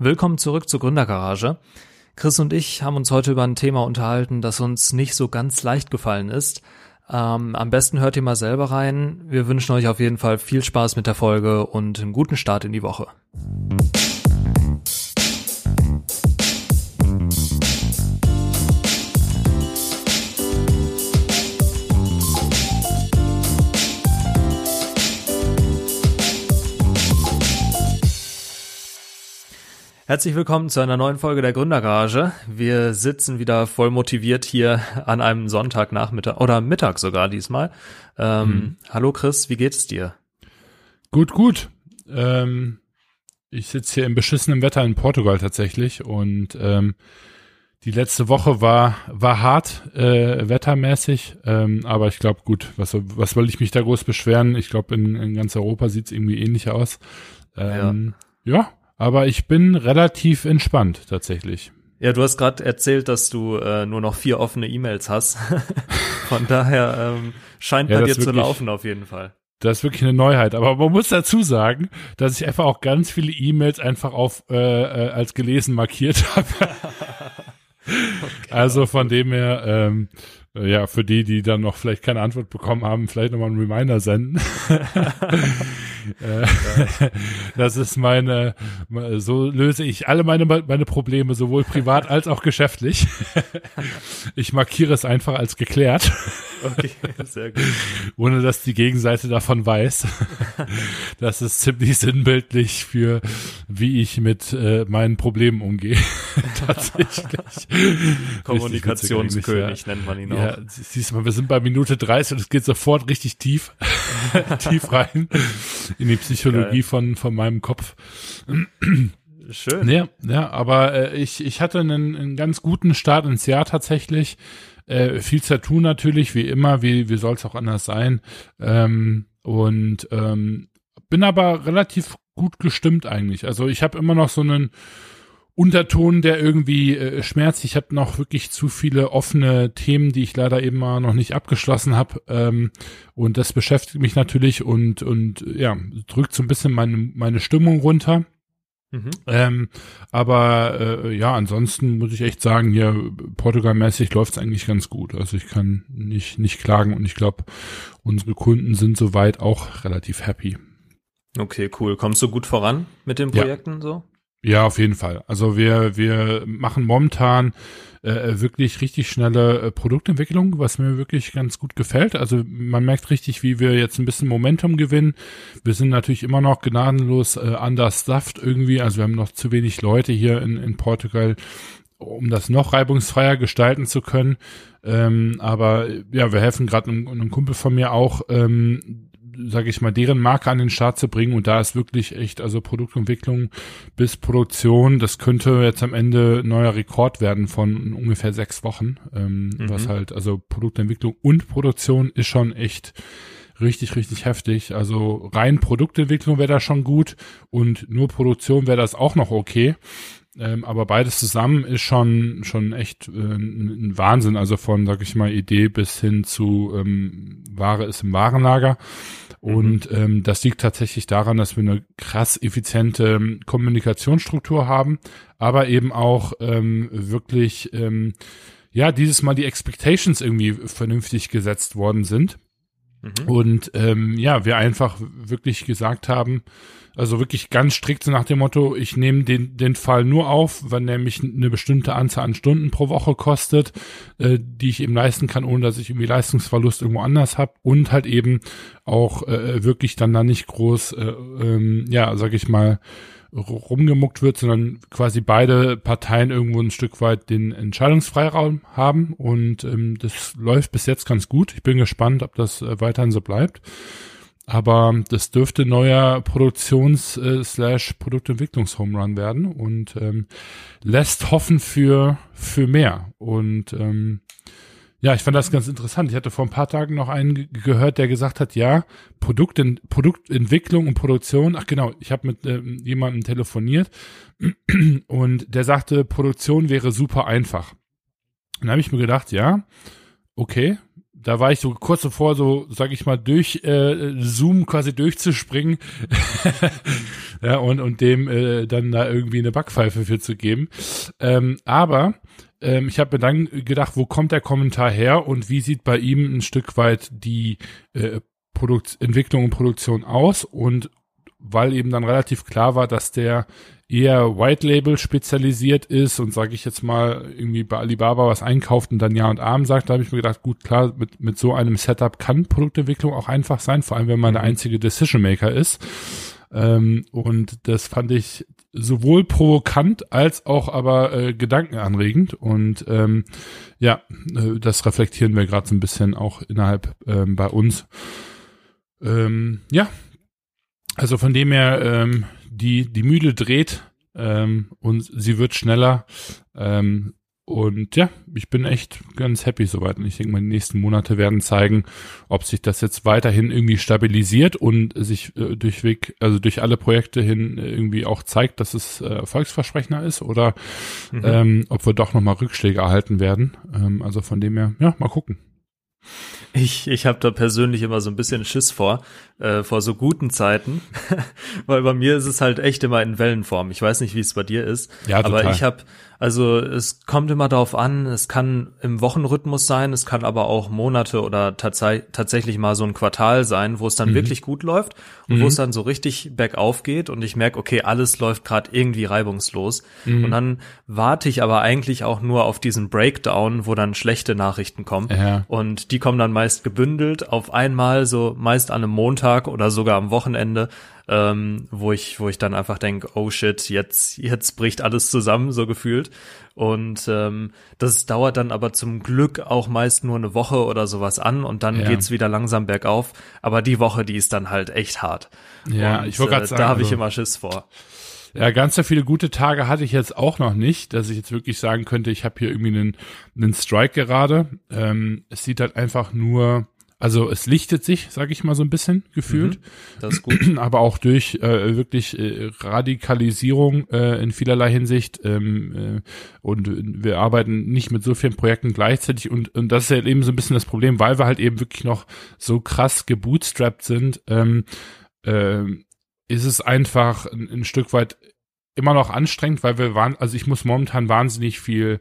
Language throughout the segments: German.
Willkommen zurück zur Gründergarage. Chris und ich haben uns heute über ein Thema unterhalten, das uns nicht so ganz leicht gefallen ist. Ähm, am besten hört ihr mal selber rein. Wir wünschen euch auf jeden Fall viel Spaß mit der Folge und einen guten Start in die Woche. Herzlich willkommen zu einer neuen Folge der Gründergarage. Wir sitzen wieder voll motiviert hier an einem Sonntagnachmittag oder Mittag sogar diesmal. Ähm, mhm. Hallo Chris, wie geht's dir? Gut, gut. Ähm, ich sitze hier im beschissenen Wetter in Portugal tatsächlich und ähm, die letzte Woche war war hart äh, wettermäßig, ähm, aber ich glaube gut, was was soll ich mich da groß beschweren? Ich glaube in, in ganz Europa sieht's irgendwie ähnlich aus. Ähm, ja. ja, aber ich bin relativ entspannt tatsächlich. Ja, du hast gerade erzählt, dass du äh, nur noch vier offene E-Mails hast. Von daher ähm, scheint ja, bei dir zu laufen auf jeden Fall. Das ist wirklich eine Neuheit. Aber man muss dazu sagen, dass ich einfach auch ganz viele E-Mails einfach auf äh, äh, als gelesen markiert habe. okay, also von dem her, ähm, ja, für die, die dann noch vielleicht keine Antwort bekommen haben, vielleicht nochmal einen Reminder senden. Äh, das ist meine, so löse ich alle meine, meine Probleme, sowohl privat als auch geschäftlich. Ich markiere es einfach als geklärt. Okay, sehr gut. Ohne dass die Gegenseite davon weiß. Das ist ziemlich sinnbildlich für, wie ich mit äh, meinen Problemen umgehe. Tatsächlich. Kommunikationskönig nennt man ihn auch. Ja, siehst du mal, wir sind bei Minute 30 und es geht sofort richtig tief, tief rein in die Psychologie von, von meinem Kopf. Schön. Ja, ja aber äh, ich, ich hatte einen, einen ganz guten Start ins Jahr tatsächlich. Äh, viel zu tun natürlich, wie immer, wie, wie soll es auch anders sein. Ähm, und ähm, bin aber relativ gut gestimmt eigentlich. Also ich habe immer noch so einen Unterton, der irgendwie äh, schmerzt. Ich habe noch wirklich zu viele offene Themen, die ich leider eben mal noch nicht abgeschlossen habe. Ähm, und das beschäftigt mich natürlich und, und ja, drückt so ein bisschen meine, meine Stimmung runter. Mhm. Ähm, aber äh, ja, ansonsten muss ich echt sagen, hier Portugal-mäßig läuft es eigentlich ganz gut. Also ich kann nicht, nicht klagen und ich glaube, unsere Kunden sind soweit auch relativ happy. Okay, cool. Kommst du gut voran mit den Projekten ja. so? Ja, auf jeden Fall. Also wir, wir machen momentan äh, wirklich richtig schnelle äh, Produktentwicklung, was mir wirklich ganz gut gefällt. Also man merkt richtig, wie wir jetzt ein bisschen Momentum gewinnen. Wir sind natürlich immer noch gnadenlos äh, understuffed irgendwie. Also wir haben noch zu wenig Leute hier in, in Portugal, um das noch reibungsfreier gestalten zu können. Ähm, aber ja, wir helfen gerade einem, einem Kumpel von mir auch, ähm, sage ich mal, deren Marke an den Start zu bringen. Und da ist wirklich echt, also Produktentwicklung bis Produktion, das könnte jetzt am Ende neuer Rekord werden von ungefähr sechs Wochen. Ähm, mhm. Was halt, also Produktentwicklung und Produktion ist schon echt richtig, richtig heftig. Also rein Produktentwicklung wäre da schon gut und nur Produktion wäre das auch noch okay. Ähm, aber beides zusammen ist schon schon echt äh, ein Wahnsinn. Also von, sag ich mal, Idee bis hin zu ähm, Ware ist im Warenlager. Und mhm. ähm, das liegt tatsächlich daran, dass wir eine krass effiziente ähm, Kommunikationsstruktur haben, aber eben auch ähm, wirklich, ähm, ja, dieses Mal die Expectations irgendwie vernünftig gesetzt worden sind. Mhm. Und ähm, ja, wir einfach wirklich gesagt haben, also wirklich ganz strikt nach dem Motto, ich nehme den, den Fall nur auf, wenn mich eine bestimmte Anzahl an Stunden pro Woche kostet, äh, die ich eben leisten kann, ohne dass ich irgendwie Leistungsverlust irgendwo anders habe und halt eben auch äh, wirklich dann da nicht groß, äh, ähm, ja, sag ich mal, rumgemuckt wird, sondern quasi beide Parteien irgendwo ein Stück weit den Entscheidungsfreiraum haben und ähm, das läuft bis jetzt ganz gut. Ich bin gespannt, ob das äh, weiterhin so bleibt. Aber das dürfte neuer Produktions- äh, werden und ähm, lässt hoffen für, für mehr. Und ähm, ja, ich fand das ganz interessant. Ich hatte vor ein paar Tagen noch einen gehört, der gesagt hat, ja, Produkten, Produktentwicklung und Produktion, ach genau, ich habe mit ähm, jemandem telefoniert und der sagte, Produktion wäre super einfach. Und dann habe ich mir gedacht, ja, okay, da war ich so kurz davor, so, sag ich mal, durch äh, Zoom quasi durchzuspringen ja, und, und dem äh, dann da irgendwie eine Backpfeife für zu geben. Ähm, aber ähm, ich habe mir dann gedacht, wo kommt der Kommentar her und wie sieht bei ihm ein Stück weit die äh, Produkt Entwicklung und Produktion aus und weil eben dann relativ klar war, dass der eher White Label spezialisiert ist und sage ich jetzt mal irgendwie bei Alibaba was einkauft und dann Ja und Arm sagt, da habe ich mir gedacht, gut, klar, mit, mit so einem Setup kann Produktentwicklung auch einfach sein, vor allem wenn man der mhm. einzige Decision Maker ist. Ähm, und das fand ich sowohl provokant als auch aber äh, gedankenanregend und ähm, ja, äh, das reflektieren wir gerade so ein bisschen auch innerhalb ähm, bei uns. Ähm, ja, also von dem her, ähm, die, die Mühle dreht ähm, und sie wird schneller. Ähm, und ja, ich bin echt ganz happy soweit. Und ich denke mal, die nächsten Monate werden zeigen, ob sich das jetzt weiterhin irgendwie stabilisiert und sich äh, durchweg, also durch alle Projekte hin irgendwie auch zeigt, dass es äh, erfolgsversprechender ist oder mhm. ähm, ob wir doch nochmal Rückschläge erhalten werden. Ähm, also von dem her, ja, mal gucken. Ich, ich habe da persönlich immer so ein bisschen Schiss vor, äh, vor so guten Zeiten, weil bei mir ist es halt echt immer in Wellenform. Ich weiß nicht, wie es bei dir ist, ja, total. aber ich habe also es kommt immer darauf an, es kann im Wochenrhythmus sein, es kann aber auch Monate oder tats tatsächlich mal so ein Quartal sein, wo es dann mhm. wirklich gut läuft und mhm. wo es dann so richtig bergauf geht und ich merke, okay, alles läuft gerade irgendwie reibungslos. Mhm. Und dann warte ich aber eigentlich auch nur auf diesen Breakdown, wo dann schlechte Nachrichten kommen. Ja. Und die kommen dann meist gebündelt auf einmal, so meist an einem Montag oder sogar am Wochenende ähm, wo ich, wo ich dann einfach denke, oh shit, jetzt, jetzt bricht alles zusammen, so gefühlt. Und ähm, das dauert dann aber zum Glück auch meist nur eine Woche oder sowas an und dann ja. geht's wieder langsam bergauf. Aber die Woche, die ist dann halt echt hart. Ja, und, ich wollte gerade äh, sagen, da habe ich also, immer Schiss vor. Ja, ganz so viele gute Tage hatte ich jetzt auch noch nicht, dass ich jetzt wirklich sagen könnte, ich habe hier irgendwie einen, einen Strike gerade. Ähm, es sieht halt einfach nur also es lichtet sich, sage ich mal so ein bisschen gefühlt. Mhm, das ist gut. Aber auch durch äh, wirklich äh, Radikalisierung äh, in vielerlei Hinsicht. Ähm, äh, und wir arbeiten nicht mit so vielen Projekten gleichzeitig. Und, und das ist halt eben so ein bisschen das Problem, weil wir halt eben wirklich noch so krass gebootstrapped sind, ähm, äh, ist es einfach ein, ein Stück weit immer noch anstrengend, weil wir waren, also ich muss momentan wahnsinnig viel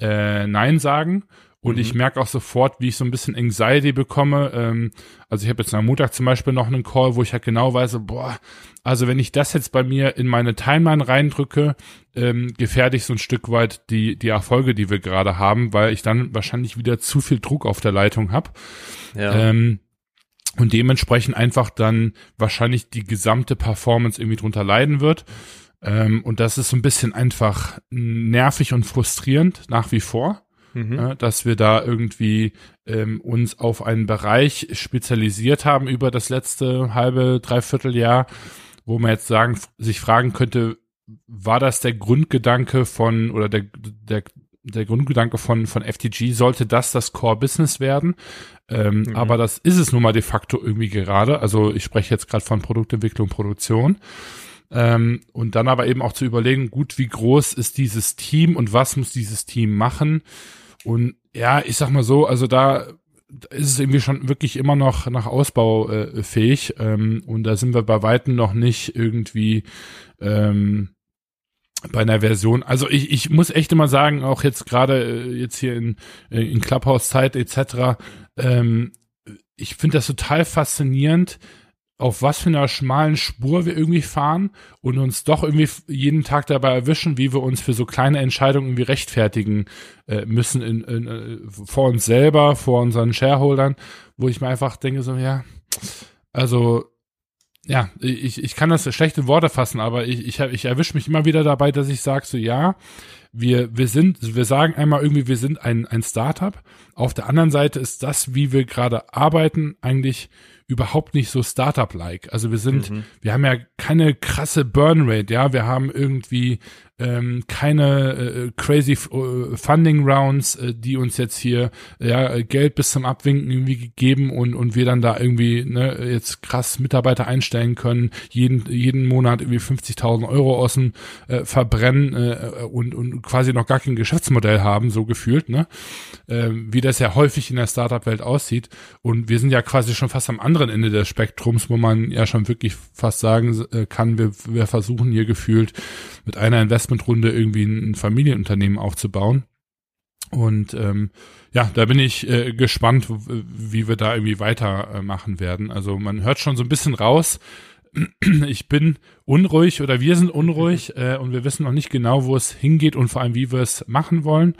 äh, Nein sagen und mhm. ich merke auch sofort, wie ich so ein bisschen Anxiety bekomme. Ähm, also ich habe jetzt am Montag zum Beispiel noch einen Call, wo ich halt genau weiß, boah, also wenn ich das jetzt bei mir in meine Timeline reindrücke, ähm, gefährde ich so ein Stück weit die, die Erfolge, die wir gerade haben, weil ich dann wahrscheinlich wieder zu viel Druck auf der Leitung habe. Ja. Ähm, und dementsprechend einfach dann wahrscheinlich die gesamte Performance irgendwie drunter leiden wird. Ähm, und das ist so ein bisschen einfach nervig und frustrierend nach wie vor mhm. ja, dass wir da irgendwie ähm, uns auf einen Bereich spezialisiert haben über das letzte halbe, dreiviertel Jahr, wo man jetzt sagen, sich fragen könnte, war das der Grundgedanke von oder der, der der Grundgedanke von, von FTG sollte das das Core-Business werden. Ähm, mhm. Aber das ist es nun mal de facto irgendwie gerade. Also ich spreche jetzt gerade von Produktentwicklung, Produktion. Ähm, und dann aber eben auch zu überlegen, gut, wie groß ist dieses Team und was muss dieses Team machen? Und ja, ich sag mal so, also da ist es irgendwie schon wirklich immer noch nach Ausbau äh, fähig. Ähm, und da sind wir bei Weitem noch nicht irgendwie ähm, bei einer Version. Also ich, ich muss echt immer sagen, auch jetzt gerade äh, jetzt hier in, äh, in Clubhouse-Zeit etc., ähm, ich finde das total faszinierend, auf was für einer schmalen Spur wir irgendwie fahren und uns doch irgendwie jeden Tag dabei erwischen, wie wir uns für so kleine Entscheidungen irgendwie rechtfertigen äh, müssen in, in, äh, vor uns selber, vor unseren Shareholdern, wo ich mir einfach denke so, ja, also ja, ich, ich kann das schlechte Worte fassen, aber ich, ich, ich erwische mich immer wieder dabei, dass ich sage so, ja, wir, wir sind, wir sagen einmal irgendwie, wir sind ein, ein Startup. Auf der anderen Seite ist das, wie wir gerade arbeiten, eigentlich überhaupt nicht so Startup-like. Also wir sind, mhm. wir haben ja keine krasse Burn Rate, ja, wir haben irgendwie ähm, keine äh, crazy äh, Funding Rounds, äh, die uns jetzt hier ja Geld bis zum Abwinken irgendwie gegeben und und wir dann da irgendwie ne, jetzt krass Mitarbeiter einstellen können, jeden jeden Monat irgendwie 50.000 Euro aus dem äh, verbrennen äh, und und quasi noch gar kein Geschäftsmodell haben, so gefühlt, ne, äh, wie das ja häufig in der Startup-Welt aussieht. Und wir sind ja quasi schon fast am anderen Ende des Spektrums, wo man ja schon wirklich fast sagen äh, kann, wir wir versuchen hier gefühlt mit einer Investmentrunde irgendwie ein Familienunternehmen aufzubauen. Und ähm, ja, da bin ich äh, gespannt, wie wir da irgendwie weitermachen werden. Also man hört schon so ein bisschen raus, ich bin unruhig oder wir sind unruhig äh, und wir wissen noch nicht genau, wo es hingeht und vor allem, wie wir es machen wollen.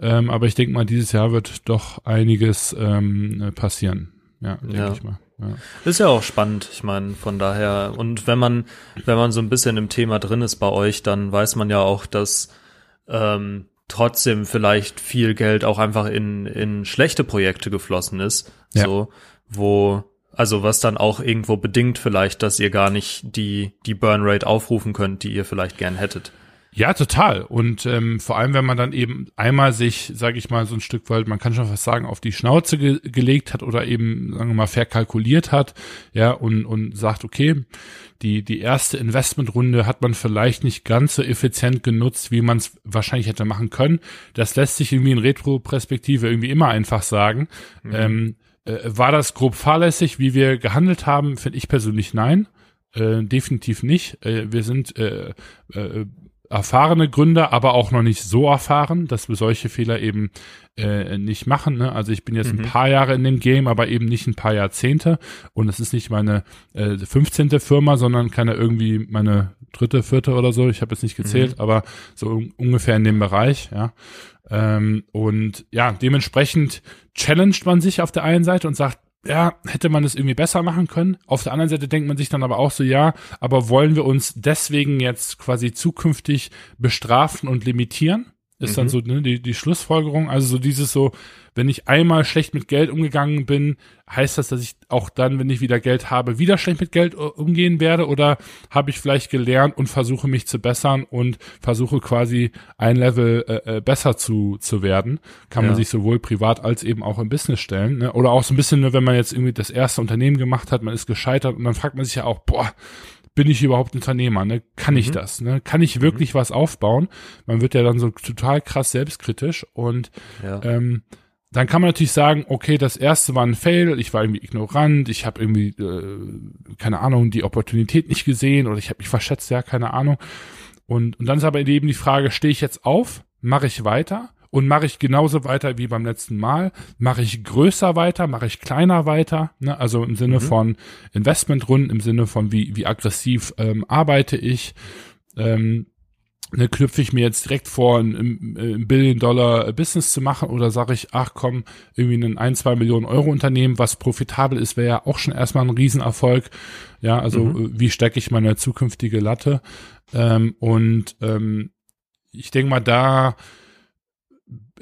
Ähm, aber ich denke mal, dieses Jahr wird doch einiges ähm, passieren. Ja, denke ja. ich mal. Ja. Ist ja auch spannend, ich meine, von daher. Und wenn man, wenn man so ein bisschen im Thema drin ist bei euch, dann weiß man ja auch, dass ähm, trotzdem vielleicht viel Geld auch einfach in, in schlechte Projekte geflossen ist. Ja. So, wo, also was dann auch irgendwo bedingt vielleicht, dass ihr gar nicht die, die Burnrate aufrufen könnt, die ihr vielleicht gern hättet. Ja, total. Und ähm, vor allem, wenn man dann eben einmal sich, sage ich mal, so ein Stück weit, man kann schon fast sagen, auf die Schnauze ge gelegt hat oder eben, sagen wir mal, verkalkuliert hat, ja, und, und sagt, okay, die, die erste Investmentrunde hat man vielleicht nicht ganz so effizient genutzt, wie man es wahrscheinlich hätte machen können. Das lässt sich irgendwie in Retro-Perspektive irgendwie immer einfach sagen. Mhm. Ähm, äh, war das grob fahrlässig, wie wir gehandelt haben? Finde ich persönlich nein. Äh, definitiv nicht. Äh, wir sind äh, äh, erfahrene Gründer, aber auch noch nicht so erfahren, dass wir solche Fehler eben äh, nicht machen. Ne? Also ich bin jetzt mhm. ein paar Jahre in dem Game, aber eben nicht ein paar Jahrzehnte. Und es ist nicht meine äh, 15. Firma, sondern keine irgendwie meine dritte, vierte oder so. Ich habe jetzt nicht gezählt, mhm. aber so un ungefähr in dem Bereich, ja. Ähm, und ja, dementsprechend challenged man sich auf der einen Seite und sagt, ja, hätte man es irgendwie besser machen können. Auf der anderen Seite denkt man sich dann aber auch so, ja, aber wollen wir uns deswegen jetzt quasi zukünftig bestrafen und limitieren? Ist mhm. dann so ne, die, die Schlussfolgerung. Also so dieses so, wenn ich einmal schlecht mit Geld umgegangen bin, heißt das, dass ich auch dann, wenn ich wieder Geld habe, wieder schlecht mit Geld umgehen werde? Oder habe ich vielleicht gelernt und versuche mich zu bessern und versuche quasi ein Level äh, äh besser zu, zu werden? Kann ja. man sich sowohl privat als eben auch im Business stellen. Ne? Oder auch so ein bisschen, ne, wenn man jetzt irgendwie das erste Unternehmen gemacht hat, man ist gescheitert und dann fragt man sich ja auch, boah, bin ich überhaupt Unternehmer? Ne? Kann mhm. ich das? Ne? Kann ich wirklich mhm. was aufbauen? Man wird ja dann so total krass selbstkritisch und ja. ähm, dann kann man natürlich sagen, okay, das erste war ein Fail, ich war irgendwie ignorant, ich habe irgendwie, äh, keine Ahnung, die Opportunität nicht gesehen oder ich habe mich verschätzt, ja, keine Ahnung. Und, und dann ist aber eben die Frage, stehe ich jetzt auf, mache ich weiter und mache ich genauso weiter wie beim letzten Mal? Mache ich größer weiter? Mache ich kleiner weiter? Ne? Also im Sinne mhm. von Investmentrunden, im Sinne von wie, wie aggressiv ähm, arbeite ich? Ähm, ne, knüpfe ich mir jetzt direkt vor, ein, ein Billion-Dollar-Business zu machen oder sage ich, ach komm, irgendwie ein ein, zwei Millionen Euro Unternehmen, was profitabel ist, wäre ja auch schon erstmal ein Riesenerfolg. Ja, also mhm. wie stecke ich meine zukünftige Latte? Ähm, und ähm, ich denke mal, da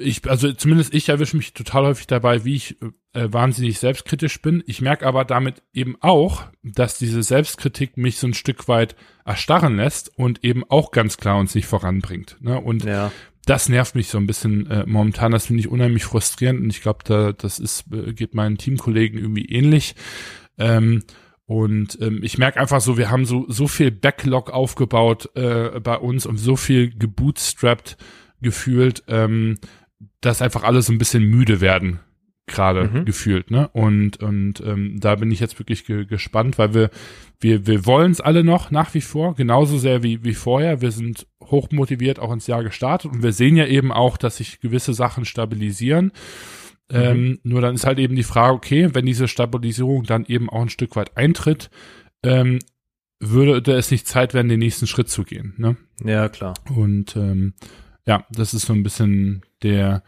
ich, also zumindest ich erwische mich total häufig dabei, wie ich äh, wahnsinnig selbstkritisch bin. Ich merke aber damit eben auch, dass diese Selbstkritik mich so ein Stück weit erstarren lässt und eben auch ganz klar uns nicht voranbringt. Ne? Und ja. das nervt mich so ein bisschen äh, momentan. Das finde ich unheimlich frustrierend und ich glaube, da das ist äh, geht meinen Teamkollegen irgendwie ähnlich. Ähm, und ähm, ich merke einfach so, wir haben so so viel Backlog aufgebaut äh, bei uns und so viel gebootstrapped gefühlt. Ähm, dass einfach alle so ein bisschen müde werden gerade mhm. gefühlt, ne? Und und ähm, da bin ich jetzt wirklich ge gespannt, weil wir wir wir wollen es alle noch nach wie vor genauso sehr wie wie vorher. Wir sind hoch motiviert auch ins Jahr gestartet und wir sehen ja eben auch, dass sich gewisse Sachen stabilisieren. Mhm. Ähm, nur dann ist halt eben die Frage, okay, wenn diese Stabilisierung dann eben auch ein Stück weit eintritt, ähm, würde es nicht Zeit werden, den nächsten Schritt zu gehen, ne? Ja, klar. Und ähm, ja, das ist so ein bisschen der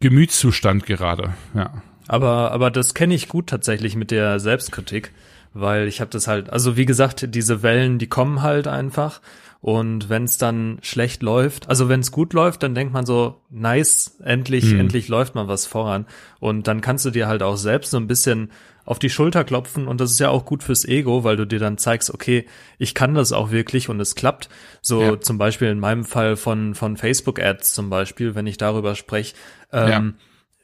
Gemütszustand gerade, ja. Aber, aber das kenne ich gut tatsächlich mit der Selbstkritik, weil ich habe das halt, also wie gesagt, diese Wellen, die kommen halt einfach. Und wenn es dann schlecht läuft, also wenn es gut läuft, dann denkt man so, nice, endlich, mhm. endlich läuft mal was voran. Und dann kannst du dir halt auch selbst so ein bisschen auf die Schulter klopfen und das ist ja auch gut fürs Ego, weil du dir dann zeigst, okay, ich kann das auch wirklich und es klappt. So ja. zum Beispiel in meinem Fall von, von Facebook-Ads zum Beispiel, wenn ich darüber spreche. Ähm, ja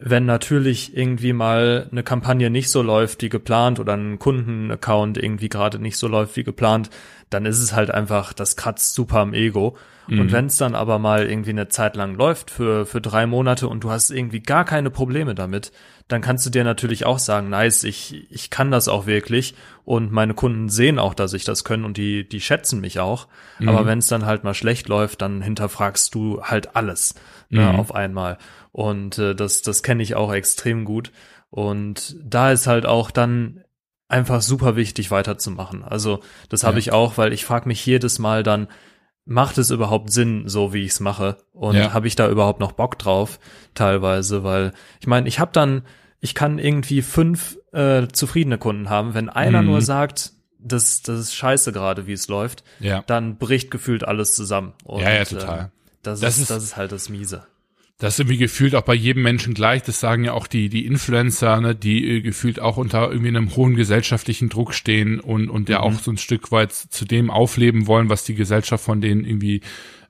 wenn natürlich irgendwie mal eine Kampagne nicht so läuft wie geplant oder ein Kundenaccount irgendwie gerade nicht so läuft wie geplant, dann ist es halt einfach, das kratzt super am Ego. Mhm. Und wenn es dann aber mal irgendwie eine Zeit lang läuft für, für drei Monate und du hast irgendwie gar keine Probleme damit, dann kannst du dir natürlich auch sagen, nice, ich, ich kann das auch wirklich und meine Kunden sehen auch, dass ich das können und die, die schätzen mich auch. Mhm. Aber wenn es dann halt mal schlecht läuft, dann hinterfragst du halt alles ne, mhm. auf einmal. Und äh, das, das kenne ich auch extrem gut. Und da ist halt auch dann einfach super wichtig weiterzumachen. Also das habe ja. ich auch, weil ich frage mich jedes Mal dann, macht es überhaupt Sinn, so wie ich es mache? Und ja. habe ich da überhaupt noch Bock drauf, teilweise? Weil ich meine, ich habe dann, ich kann irgendwie fünf äh, zufriedene Kunden haben. Wenn einer mhm. nur sagt, das, das ist scheiße gerade, wie es läuft, ja. dann bricht gefühlt alles zusammen. Und, ja, ja, total. Äh, das, das, ist, das ist halt das Miese. Das ist irgendwie gefühlt auch bei jedem Menschen gleich. Das sagen ja auch die, die Influencer, ne, die äh, gefühlt auch unter irgendwie einem hohen gesellschaftlichen Druck stehen und, und ja mhm. auch so ein Stück weit zu dem aufleben wollen, was die Gesellschaft von denen irgendwie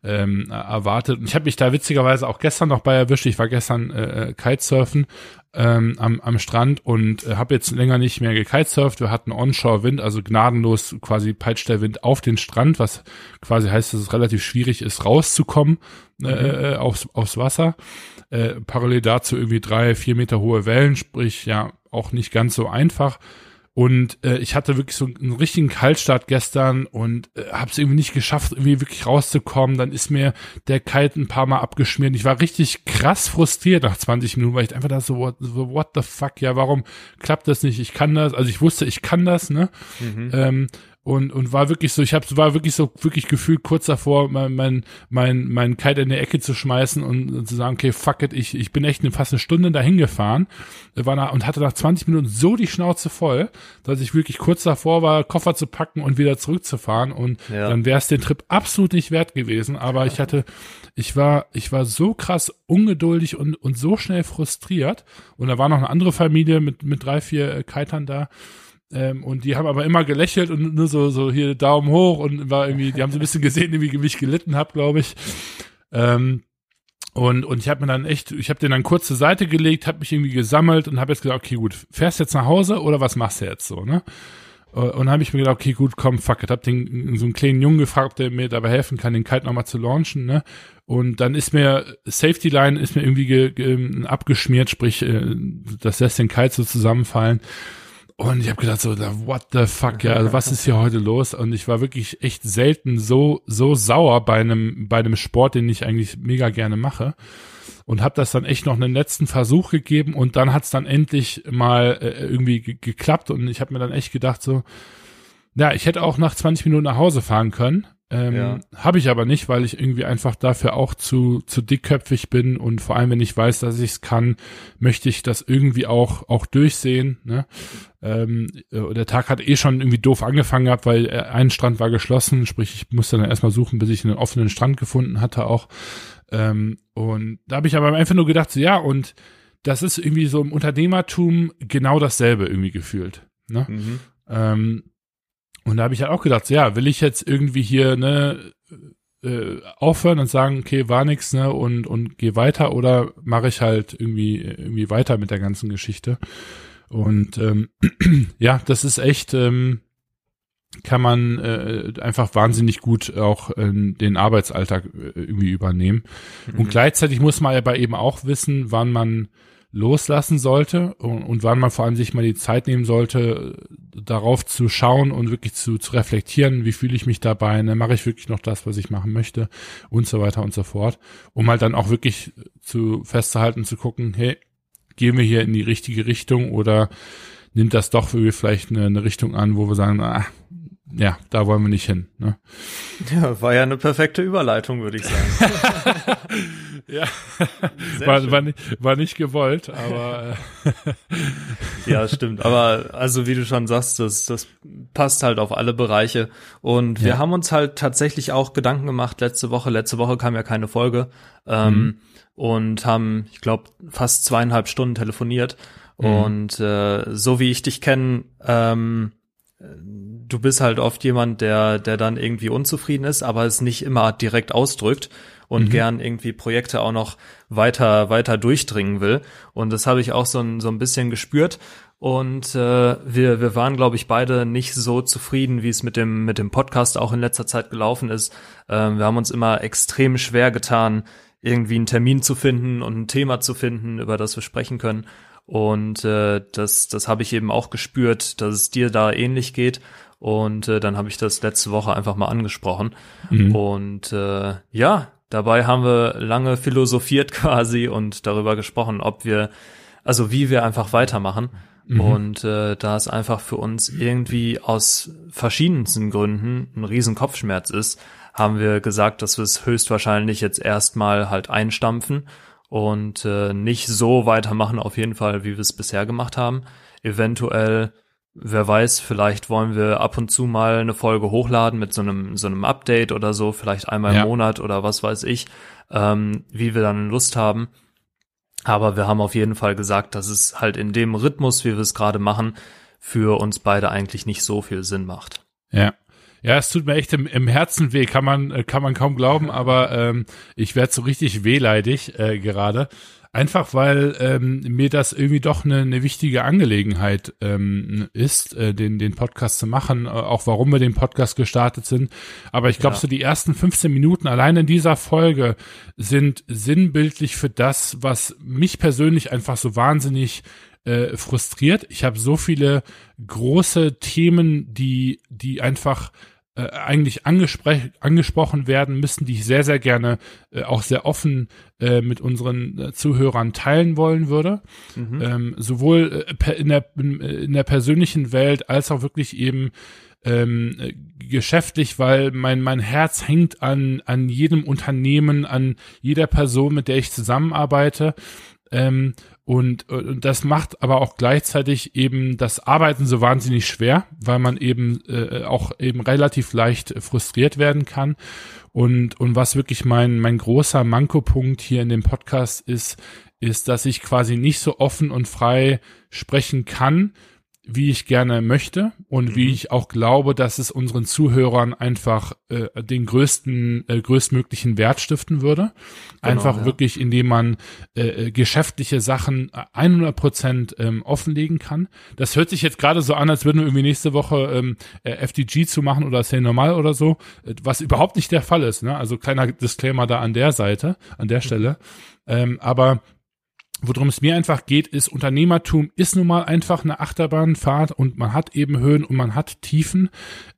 ähm, erwartet. Und ich habe mich da witzigerweise auch gestern noch bei erwischt. Ich war gestern äh, äh Kitesurfen ähm, am, am Strand und äh, habe jetzt länger nicht mehr gekitesurft. Wir hatten Onshore-Wind, also gnadenlos quasi peitscht der Wind auf den Strand, was quasi heißt, dass es relativ schwierig ist, rauszukommen äh, mhm. äh, aufs, aufs Wasser. Äh, parallel dazu irgendwie drei, vier Meter hohe Wellen, sprich ja auch nicht ganz so einfach. Und äh, ich hatte wirklich so einen richtigen Kaltstart gestern und äh, habe es irgendwie nicht geschafft, irgendwie wirklich rauszukommen. Dann ist mir der Kite ein paar Mal abgeschmiert. Ich war richtig krass frustriert nach 20 Minuten, weil ich einfach da so, what, so, what the fuck, ja, warum klappt das nicht? Ich kann das, also ich wusste, ich kann das, ne? Mhm. Ähm, und und war wirklich so, ich habe war wirklich so wirklich gefühlt kurz davor, mein mein mein, mein Kite in der Ecke zu schmeißen und, und zu sagen, okay, fuck it, ich ich bin echt eine, fast eine Stunde dahin gefahren, war nach, und hatte nach 20 Minuten so die Schnauze voll, dass ich wirklich kurz davor war, Koffer zu packen und wieder zurückzufahren. Und ja. dann wäre es den Trip absolut nicht wert gewesen, aber ich hatte ich war ich war so krass ungeduldig und und so schnell frustriert. Und da war noch eine andere Familie mit mit drei vier äh, Kitern da ähm, und die haben aber immer gelächelt und nur so, so hier Daumen hoch und war irgendwie, die haben so ein bisschen gesehen, wie ich gelitten habe, glaube ich. Ähm, und, und ich habe mir dann echt, ich habe den dann kurz zur Seite gelegt, habe mich irgendwie gesammelt und habe jetzt gesagt, okay, gut, fährst jetzt nach Hause oder was machst du jetzt so, ne? Äh, und habe ich mir gedacht, okay, gut, komm, fuck it. Hab den so einen kleinen Jungen gefragt, der mir dabei helfen kann, den Kite nochmal zu launchen, ne? Und dann ist mir Safety Line ist mir irgendwie ge, ge, abgeschmiert, sprich, äh, das lässt den Kite so zusammenfallen. Und ich habe gedacht so, what the fuck, ja, also was ist hier heute los? Und ich war wirklich echt selten so so sauer bei einem bei einem Sport, den ich eigentlich mega gerne mache. Und habe das dann echt noch einen letzten Versuch gegeben und dann hat's dann endlich mal äh, irgendwie geklappt und ich habe mir dann echt gedacht so, ja, ich hätte auch nach 20 Minuten nach Hause fahren können. Ähm, ja. Habe ich aber nicht, weil ich irgendwie einfach dafür auch zu, zu dickköpfig bin und vor allem, wenn ich weiß, dass ich es kann, möchte ich das irgendwie auch, auch durchsehen. Ne? Ähm, äh, der Tag hat eh schon irgendwie doof angefangen gehabt, weil äh, ein Strand war geschlossen, sprich, ich musste dann erstmal suchen, bis ich einen offenen Strand gefunden hatte auch. Ähm, und da habe ich aber einfach nur gedacht, so, ja, und das ist irgendwie so im Unternehmertum genau dasselbe irgendwie gefühlt. Ne? Mhm. Ähm, und da habe ich halt auch gedacht, so, ja, will ich jetzt irgendwie hier ne äh, aufhören und sagen, okay, war nix, ne, und und geh weiter oder mache ich halt irgendwie irgendwie weiter mit der ganzen Geschichte. Und ähm, ja, das ist echt ähm, kann man äh, einfach wahnsinnig gut auch äh, den Arbeitsalltag äh, irgendwie übernehmen. Mhm. Und gleichzeitig muss man aber eben auch wissen, wann man loslassen sollte und, und wann man vor allem sich mal die Zeit nehmen sollte, darauf zu schauen und wirklich zu, zu reflektieren, wie fühle ich mich dabei, ne, mache ich wirklich noch das, was ich machen möchte und so weiter und so fort, um halt dann auch wirklich zu festzuhalten, zu gucken, hey, gehen wir hier in die richtige Richtung oder nimmt das doch vielleicht eine, eine Richtung an, wo wir sagen, ah, ja, da wollen wir nicht hin. Ne? Ja, war ja eine perfekte Überleitung, würde ich sagen. ja, war, war, nicht, war nicht gewollt, aber äh ja, stimmt. Aber also wie du schon sagst, das, das passt halt auf alle Bereiche. Und wir ja. haben uns halt tatsächlich auch Gedanken gemacht letzte Woche. Letzte Woche kam ja keine Folge ähm, mhm. und haben, ich glaube, fast zweieinhalb Stunden telefoniert Mhm. Und äh, so wie ich dich kenne, ähm, du bist halt oft jemand, der, der dann irgendwie unzufrieden ist, aber es nicht immer direkt ausdrückt und mhm. gern irgendwie Projekte auch noch weiter, weiter durchdringen will. Und das habe ich auch so ein, so ein bisschen gespürt. Und äh, wir, wir waren, glaube ich, beide nicht so zufrieden, wie es mit dem, mit dem Podcast auch in letzter Zeit gelaufen ist. Ähm, wir haben uns immer extrem schwer getan, irgendwie einen Termin zu finden und ein Thema zu finden, über das wir sprechen können. Und äh, das, das habe ich eben auch gespürt, dass es dir da ähnlich geht. Und äh, dann habe ich das letzte Woche einfach mal angesprochen. Mhm. Und äh, ja, dabei haben wir lange philosophiert quasi und darüber gesprochen, ob wir, also wie wir einfach weitermachen. Mhm. Und äh, da es einfach für uns irgendwie aus verschiedensten Gründen ein riesen Kopfschmerz ist, haben wir gesagt, dass wir es höchstwahrscheinlich jetzt erstmal halt einstampfen und äh, nicht so weitermachen auf jeden Fall, wie wir es bisher gemacht haben. Eventuell, wer weiß, vielleicht wollen wir ab und zu mal eine Folge hochladen mit so einem so einem Update oder so, vielleicht einmal ja. im Monat oder was weiß ich, ähm, wie wir dann Lust haben. Aber wir haben auf jeden Fall gesagt, dass es halt in dem Rhythmus, wie wir es gerade machen, für uns beide eigentlich nicht so viel Sinn macht. Ja. Ja, es tut mir echt im, im Herzen weh, kann man, äh, kann man kaum glauben, aber ähm, ich werde so richtig wehleidig äh, gerade. Einfach weil ähm, mir das irgendwie doch eine, eine wichtige Angelegenheit ähm, ist, äh, den, den Podcast zu machen, äh, auch warum wir den Podcast gestartet sind. Aber ich glaube, ja. so die ersten 15 Minuten allein in dieser Folge sind sinnbildlich für das, was mich persönlich einfach so wahnsinnig äh, frustriert. Ich habe so viele große Themen, die, die einfach äh, eigentlich angesprochen werden müssen, die ich sehr, sehr gerne äh, auch sehr offen äh, mit unseren äh, Zuhörern teilen wollen würde. Mhm. Ähm, sowohl äh, in, der, in der persönlichen Welt als auch wirklich eben ähm, geschäftlich, weil mein, mein Herz hängt an, an jedem Unternehmen, an jeder Person, mit der ich zusammenarbeite. Ähm, und, und das macht aber auch gleichzeitig eben das Arbeiten so wahnsinnig schwer, weil man eben äh, auch eben relativ leicht frustriert werden kann. Und, und was wirklich mein, mein großer Mankopunkt hier in dem Podcast ist, ist, dass ich quasi nicht so offen und frei sprechen kann, wie ich gerne möchte und mhm. wie ich auch glaube, dass es unseren Zuhörern einfach äh, den größten, äh, größtmöglichen Wert stiften würde. Genau, einfach ja. wirklich, indem man äh, äh geschäftliche Sachen 100 Prozent ähm, offenlegen kann. Das hört sich jetzt gerade so an, als würden wir irgendwie nächste Woche ähm, äh, FDG zu machen oder Say Normal oder so, äh, was überhaupt nicht der Fall ist. Ne? Also kleiner Disclaimer da an der Seite, an der Stelle. Ähm, aber Worum es mir einfach geht, ist, Unternehmertum ist nun mal einfach eine Achterbahnfahrt und man hat eben Höhen und man hat Tiefen.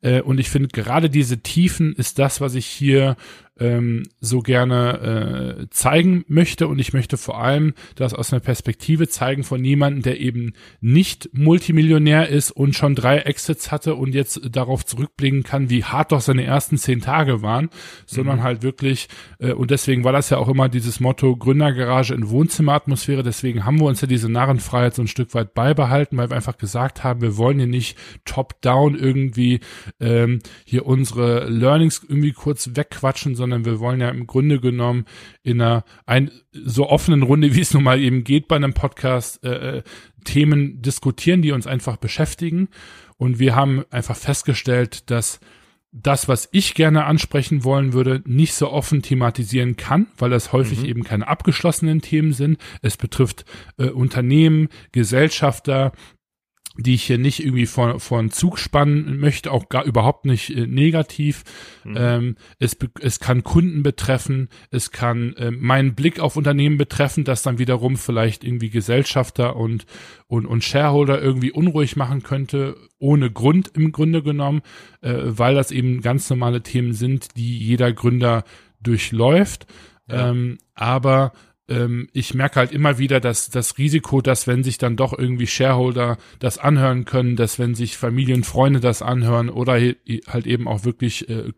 Äh, und ich finde, gerade diese Tiefen ist das, was ich hier ähm, so gerne äh, zeigen möchte. Und ich möchte vor allem das aus einer Perspektive zeigen von jemandem, der eben nicht Multimillionär ist und schon drei Exits hatte und jetzt darauf zurückblicken kann, wie hart doch seine ersten zehn Tage waren, sondern mhm. halt wirklich, äh, und deswegen war das ja auch immer dieses Motto Gründergarage in Wohnzimmeratmosphäre, deswegen haben wir uns ja diese Narrenfreiheit so ein Stück weit beibehalten, weil wir einfach gesagt haben, wir wollen hier nicht top-down irgendwie ähm, hier unsere Learnings irgendwie kurz wegquatschen, sondern wir wollen ja im Grunde genommen in einer ein, so offenen Runde, wie es nun mal eben geht bei einem Podcast, äh, äh, Themen diskutieren, die uns einfach beschäftigen. Und wir haben einfach festgestellt, dass das, was ich gerne ansprechen wollen würde, nicht so offen thematisieren kann, weil das häufig mhm. eben keine abgeschlossenen Themen sind. Es betrifft äh, Unternehmen, Gesellschafter, die ich hier nicht irgendwie vor, vor einen Zug spannen möchte, auch gar überhaupt nicht äh, negativ. Mhm. Ähm, es, es kann Kunden betreffen, es kann äh, meinen Blick auf Unternehmen betreffen, das dann wiederum vielleicht irgendwie Gesellschafter und, und, und Shareholder irgendwie unruhig machen könnte, ohne Grund im Grunde genommen, äh, weil das eben ganz normale Themen sind, die jeder Gründer durchläuft. Ja. Ähm, aber ähm, ich merke halt immer wieder, dass das Risiko, dass wenn sich dann doch irgendwie Shareholder das anhören können, dass wenn sich Familien, Freunde das anhören oder halt eben auch wirklich äh,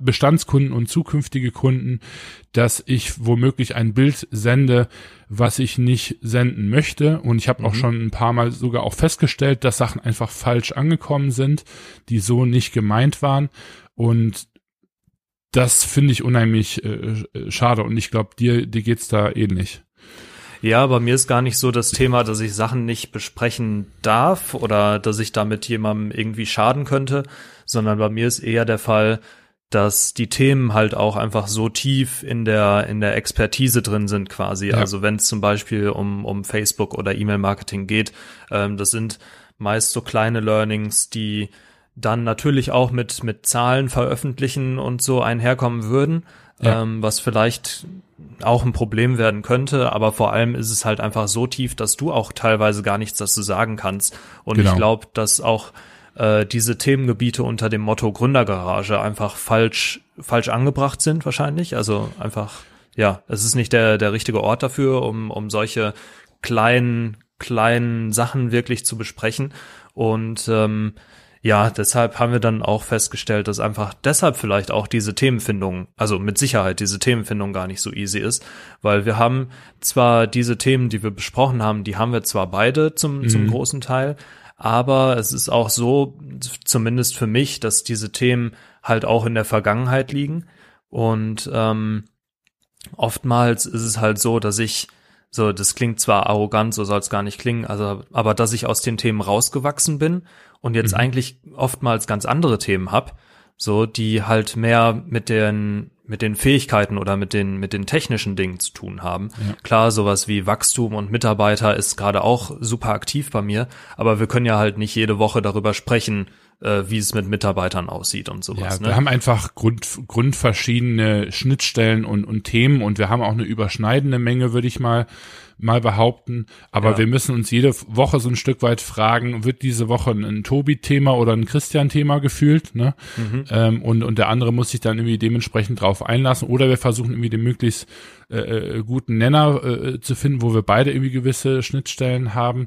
Bestandskunden und zukünftige Kunden, dass ich womöglich ein Bild sende, was ich nicht senden möchte. Und ich habe mhm. auch schon ein paar Mal sogar auch festgestellt, dass Sachen einfach falsch angekommen sind, die so nicht gemeint waren. Und das finde ich unheimlich äh, schade und ich glaube, dir, dir geht's da ähnlich. Ja, bei mir ist gar nicht so das Thema, dass ich Sachen nicht besprechen darf oder dass ich damit jemandem irgendwie schaden könnte, sondern bei mir ist eher der Fall, dass die Themen halt auch einfach so tief in der in der Expertise drin sind quasi. Ja. Also wenn es zum Beispiel um um Facebook oder E-Mail-Marketing geht, ähm, das sind meist so kleine Learnings, die dann natürlich auch mit mit Zahlen veröffentlichen und so einherkommen würden, ja. ähm, was vielleicht auch ein Problem werden könnte, aber vor allem ist es halt einfach so tief, dass du auch teilweise gar nichts dazu sagen kannst. Und genau. ich glaube, dass auch äh, diese Themengebiete unter dem Motto Gründergarage einfach falsch, falsch angebracht sind wahrscheinlich. Also einfach, ja, es ist nicht der, der richtige Ort dafür, um, um solche kleinen, kleinen Sachen wirklich zu besprechen. Und ähm, ja, deshalb haben wir dann auch festgestellt, dass einfach deshalb vielleicht auch diese Themenfindung, also mit Sicherheit diese Themenfindung gar nicht so easy ist, weil wir haben zwar diese Themen, die wir besprochen haben, die haben wir zwar beide zum, mhm. zum großen Teil, aber es ist auch so, zumindest für mich, dass diese Themen halt auch in der Vergangenheit liegen. Und ähm, oftmals ist es halt so, dass ich, so, das klingt zwar arrogant, so soll es gar nicht klingen, also, aber dass ich aus den Themen rausgewachsen bin und jetzt mhm. eigentlich oftmals ganz andere Themen hab, so, die halt mehr mit den mit den Fähigkeiten oder mit den mit den technischen Dingen zu tun haben. Ja. Klar, sowas wie Wachstum und Mitarbeiter ist gerade auch super aktiv bei mir, aber wir können ja halt nicht jede Woche darüber sprechen, äh, wie es mit Mitarbeitern aussieht und sowas. Ja, wir ne? haben einfach Grund, grundverschiedene Schnittstellen und, und Themen und wir haben auch eine überschneidende Menge, würde ich mal mal behaupten. Aber ja. wir müssen uns jede Woche so ein Stück weit fragen, wird diese Woche ein, Tobi-Thema oder ein Christian-Thema gefühlt, ne? Mhm. Ähm, und, und der andere muss sich dann irgendwie dementsprechend drauf einlassen. Oder wir versuchen irgendwie den möglichst äh, äh guten Nenner äh, zu finden, wo wir beide irgendwie gewisse Schnittstellen haben.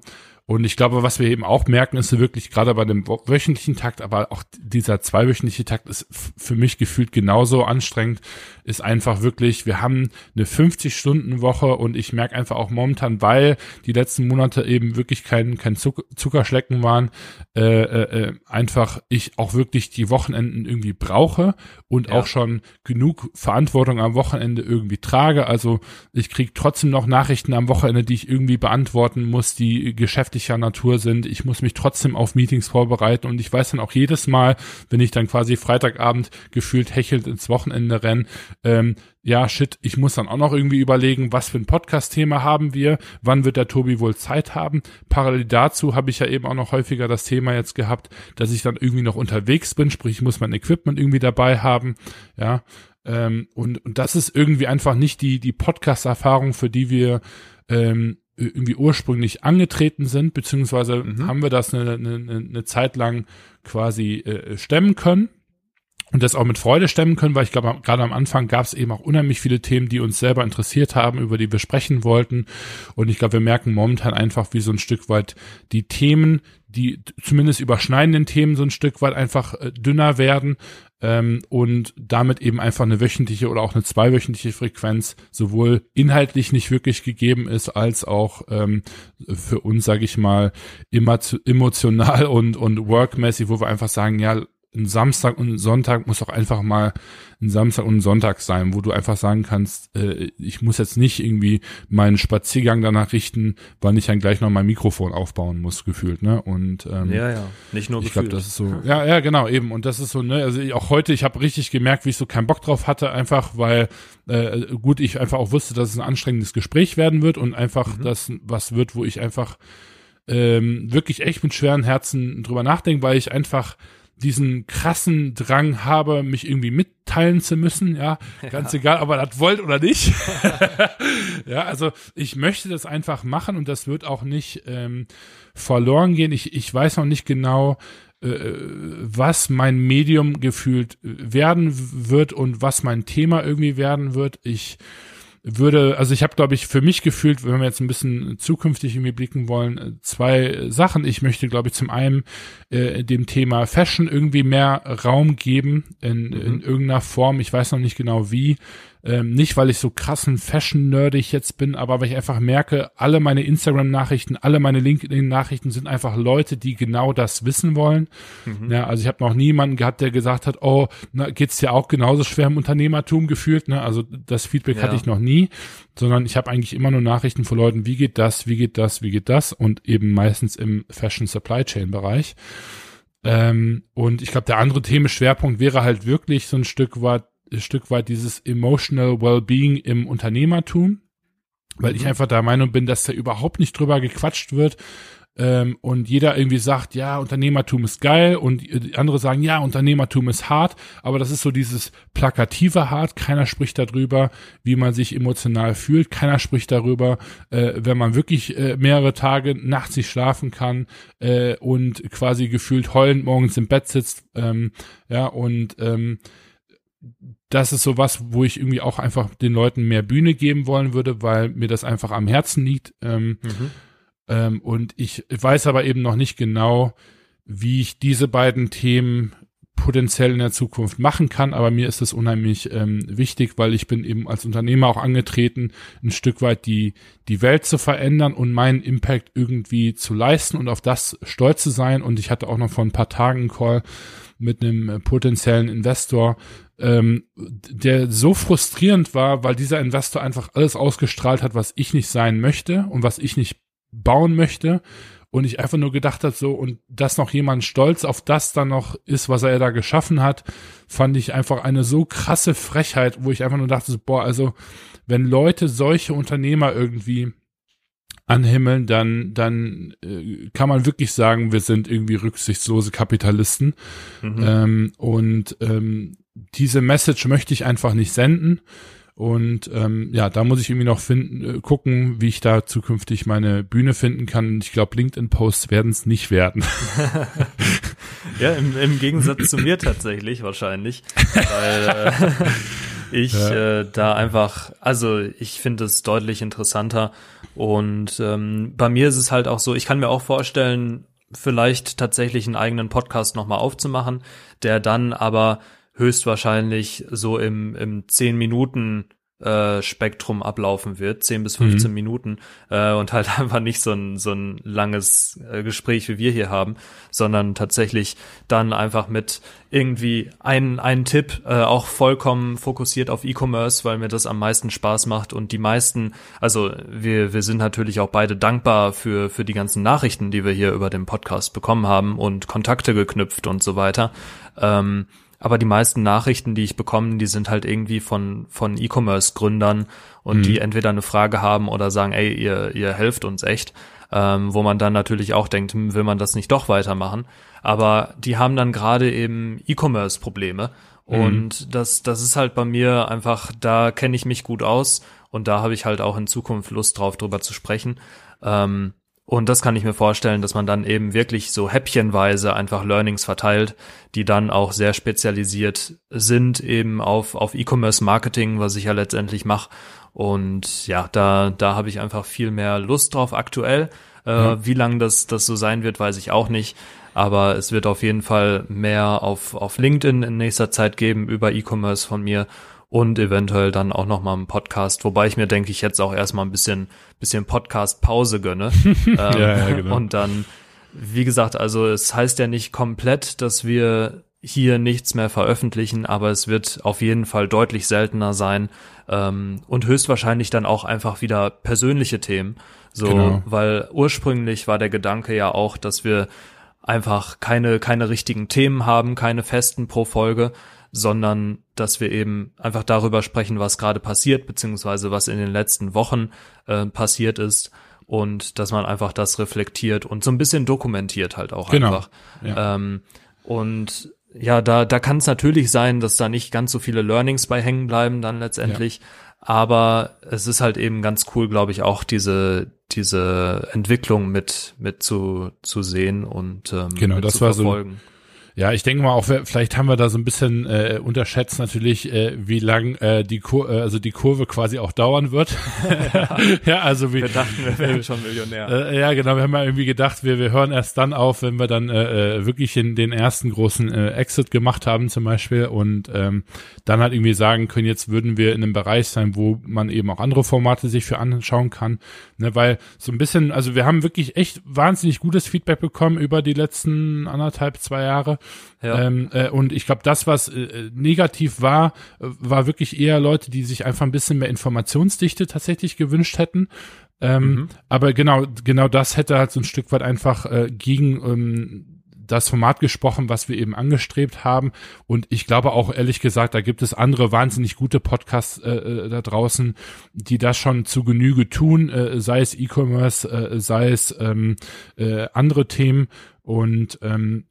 Und ich glaube, was wir eben auch merken, ist wirklich gerade bei dem wöchentlichen Takt, aber auch dieser zweiwöchentliche Takt ist für mich gefühlt genauso anstrengend, ist einfach wirklich, wir haben eine 50-Stunden-Woche und ich merke einfach auch momentan, weil die letzten Monate eben wirklich kein, kein Zuckerschlecken waren, äh, äh, einfach ich auch wirklich die Wochenenden irgendwie brauche und ja. auch schon genug Verantwortung am Wochenende irgendwie trage. Also ich kriege trotzdem noch Nachrichten am Wochenende, die ich irgendwie beantworten muss, die Geschäfte geschäftlicher Natur sind. Ich muss mich trotzdem auf Meetings vorbereiten und ich weiß dann auch jedes Mal, wenn ich dann quasi Freitagabend gefühlt hechelnd ins Wochenende renne, ähm, ja, shit, ich muss dann auch noch irgendwie überlegen, was für ein Podcast-Thema haben wir, wann wird der Tobi wohl Zeit haben. Parallel dazu habe ich ja eben auch noch häufiger das Thema jetzt gehabt, dass ich dann irgendwie noch unterwegs bin, sprich, ich muss mein Equipment irgendwie dabei haben, ja. Ähm, und, und das ist irgendwie einfach nicht die, die Podcast-Erfahrung, für die wir ähm, irgendwie ursprünglich angetreten sind, beziehungsweise mhm. haben wir das eine, eine, eine Zeit lang quasi äh, stemmen können und das auch mit Freude stemmen können, weil ich glaube, gerade am Anfang gab es eben auch unheimlich viele Themen, die uns selber interessiert haben, über die wir sprechen wollten. Und ich glaube, wir merken momentan einfach, wie so ein Stück weit die Themen, die zumindest überschneidenden Themen so ein Stück weit einfach äh, dünner werden ähm, und damit eben einfach eine wöchentliche oder auch eine zweiwöchentliche Frequenz sowohl inhaltlich nicht wirklich gegeben ist, als auch ähm, für uns, sage ich mal, immer emotional und, und workmäßig, wo wir einfach sagen, ja, ein Samstag und ein Sonntag muss auch einfach mal ein Samstag und ein Sonntag sein, wo du einfach sagen kannst, äh, ich muss jetzt nicht irgendwie meinen Spaziergang danach richten, wann ich dann gleich noch mein Mikrofon aufbauen muss, gefühlt, ne? Und ähm, ja, ja, nicht nur ich glaube, das ist so, ja, ja, genau, eben. Und das ist so, ne, also auch heute, ich habe richtig gemerkt, wie ich so keinen Bock drauf hatte, einfach weil äh, gut, ich einfach auch wusste, dass es ein anstrengendes Gespräch werden wird und einfach mhm. das was wird, wo ich einfach ähm, wirklich echt mit schweren Herzen drüber nachdenke, weil ich einfach diesen krassen Drang habe, mich irgendwie mitteilen zu müssen, ja, ganz ja. egal, ob er das wollt oder nicht. ja, also ich möchte das einfach machen und das wird auch nicht ähm, verloren gehen. Ich, ich weiß noch nicht genau, äh, was mein Medium gefühlt werden wird und was mein Thema irgendwie werden wird. Ich würde, also ich habe, glaube ich, für mich gefühlt, wenn wir jetzt ein bisschen zukünftig irgendwie blicken wollen, zwei Sachen. Ich möchte, glaube ich, zum einen äh, dem Thema Fashion irgendwie mehr Raum geben in, mhm. in irgendeiner Form. Ich weiß noch nicht genau wie. Ähm, nicht, weil ich so krassen Fashion-nerdig jetzt bin, aber weil ich einfach merke, alle meine Instagram-Nachrichten, alle meine LinkedIn-Nachrichten sind einfach Leute, die genau das wissen wollen. Mhm. Ja, also ich habe noch niemanden gehabt, der gesagt hat, oh, na, geht's dir auch genauso schwer im Unternehmertum gefühlt. Ne? Also das Feedback ja. hatte ich noch nie, sondern ich habe eigentlich immer nur Nachrichten von Leuten, wie geht das, wie geht das, wie geht das und eben meistens im Fashion-Supply-Chain-Bereich. Ähm, und ich glaube, der andere Themenschwerpunkt wäre halt wirklich so ein Stück weit Stück weit dieses emotional Wellbeing im Unternehmertum, weil ich mhm. einfach der Meinung bin, dass da überhaupt nicht drüber gequatscht wird. Ähm, und jeder irgendwie sagt, ja, Unternehmertum ist geil und andere sagen, ja, Unternehmertum ist hart, aber das ist so dieses plakative hart, keiner spricht darüber, wie man sich emotional fühlt, keiner spricht darüber, äh, wenn man wirklich äh, mehrere Tage nachts nicht schlafen kann äh, und quasi gefühlt heulend morgens im Bett sitzt, ähm, ja, und ähm, das ist so was, wo ich irgendwie auch einfach den Leuten mehr Bühne geben wollen würde, weil mir das einfach am Herzen liegt. Ähm, mhm. ähm, und ich weiß aber eben noch nicht genau, wie ich diese beiden Themen potenziell in der Zukunft machen kann, aber mir ist es unheimlich ähm, wichtig, weil ich bin eben als Unternehmer auch angetreten, ein Stück weit die, die Welt zu verändern und meinen Impact irgendwie zu leisten und auf das stolz zu sein. Und ich hatte auch noch vor ein paar Tagen einen Call mit einem potenziellen Investor, ähm, der so frustrierend war, weil dieser Investor einfach alles ausgestrahlt hat, was ich nicht sein möchte und was ich nicht bauen möchte. Und ich einfach nur gedacht hat, so, und dass noch jemand stolz auf das dann noch ist, was er da geschaffen hat, fand ich einfach eine so krasse Frechheit, wo ich einfach nur dachte, so, boah, also, wenn Leute solche Unternehmer irgendwie anhimmeln, dann, dann äh, kann man wirklich sagen, wir sind irgendwie rücksichtslose Kapitalisten. Mhm. Ähm, und ähm, diese Message möchte ich einfach nicht senden. Und ähm, ja, da muss ich irgendwie noch finden, äh, gucken, wie ich da zukünftig meine Bühne finden kann. Ich glaube, LinkedIn-Posts werden es nicht werden. ja, im, im Gegensatz zu mir tatsächlich wahrscheinlich. Weil äh, ich ja. äh, da einfach, also ich finde es deutlich interessanter. Und ähm, bei mir ist es halt auch so, ich kann mir auch vorstellen, vielleicht tatsächlich einen eigenen Podcast nochmal aufzumachen, der dann aber höchstwahrscheinlich so im, im 10 Minuten äh, Spektrum ablaufen wird, 10 bis 15 mhm. Minuten äh, und halt einfach nicht so ein, so ein langes äh, Gespräch, wie wir hier haben, sondern tatsächlich dann einfach mit irgendwie einen, einen Tipp, äh, auch vollkommen fokussiert auf E-Commerce, weil mir das am meisten Spaß macht und die meisten, also wir, wir sind natürlich auch beide dankbar für, für die ganzen Nachrichten, die wir hier über den Podcast bekommen haben und Kontakte geknüpft und so weiter. Ähm, aber die meisten Nachrichten, die ich bekomme, die sind halt irgendwie von, von E-Commerce-Gründern und mhm. die entweder eine Frage haben oder sagen, ey, ihr, ihr helft uns echt. Ähm, wo man dann natürlich auch denkt, hm, will man das nicht doch weitermachen? Aber die haben dann gerade eben E-Commerce-Probleme. Mhm. Und das, das ist halt bei mir einfach, da kenne ich mich gut aus und da habe ich halt auch in Zukunft Lust drauf, drüber zu sprechen. Ähm, und das kann ich mir vorstellen, dass man dann eben wirklich so häppchenweise einfach Learnings verteilt, die dann auch sehr spezialisiert sind eben auf, auf E-Commerce Marketing, was ich ja letztendlich mache. Und ja, da, da habe ich einfach viel mehr Lust drauf aktuell. Äh, mhm. Wie lange das, das so sein wird, weiß ich auch nicht. Aber es wird auf jeden Fall mehr auf, auf LinkedIn in nächster Zeit geben über E-Commerce von mir und eventuell dann auch noch mal einen Podcast, wobei ich mir denke ich jetzt auch erstmal ein bisschen bisschen Podcast Pause gönne ähm, ja, ja, genau. und dann wie gesagt, also es heißt ja nicht komplett, dass wir hier nichts mehr veröffentlichen, aber es wird auf jeden Fall deutlich seltener sein ähm, und höchstwahrscheinlich dann auch einfach wieder persönliche Themen, so genau. weil ursprünglich war der Gedanke ja auch, dass wir einfach keine keine richtigen Themen haben, keine festen pro Folge, sondern dass wir eben einfach darüber sprechen, was gerade passiert, beziehungsweise was in den letzten Wochen äh, passiert ist und dass man einfach das reflektiert und so ein bisschen dokumentiert halt auch genau. einfach. Ja. Ähm, und ja, da, da kann es natürlich sein, dass da nicht ganz so viele Learnings bei hängen bleiben dann letztendlich. Ja. Aber es ist halt eben ganz cool, glaube ich, auch diese, diese Entwicklung mit, mit zu, zu sehen und ähm, genau, das war verfolgen. so Ja, ich denke mal auch, vielleicht haben wir da so ein bisschen äh, unterschätzt natürlich, äh, wie lang äh, die Kur äh, also die Kurve quasi auch dauern wird. ja, also wie, wir dachten, wir wären schon Millionär. Äh, ja, genau, wir haben ja irgendwie gedacht, wir, wir hören erst dann auf, wenn wir dann äh, äh, wirklich in den ersten großen äh, Exit gemacht haben zum Beispiel und ähm, dann halt irgendwie sagen können, jetzt würden wir in einem Bereich sein, wo man eben auch andere Formate sich für anschauen kann. Ne, weil so ein bisschen, also wir haben wirklich echt wahnsinnig gutes Feedback bekommen über die letzten anderthalb, zwei Jahre. Ja. Ähm, äh, und ich glaube, das, was äh, negativ war, äh, war wirklich eher Leute, die sich einfach ein bisschen mehr Informationsdichte tatsächlich gewünscht hätten. Ähm, mhm. Aber genau, genau das hätte halt so ein Stück weit einfach äh, gegen ähm, das Format gesprochen, was wir eben angestrebt haben. Und ich glaube auch ehrlich gesagt, da gibt es andere wahnsinnig gute Podcasts äh, äh da draußen, die das schon zu Genüge tun, äh, sei es E-Commerce, äh, sei es ähm, äh, andere Themen. Und ähm,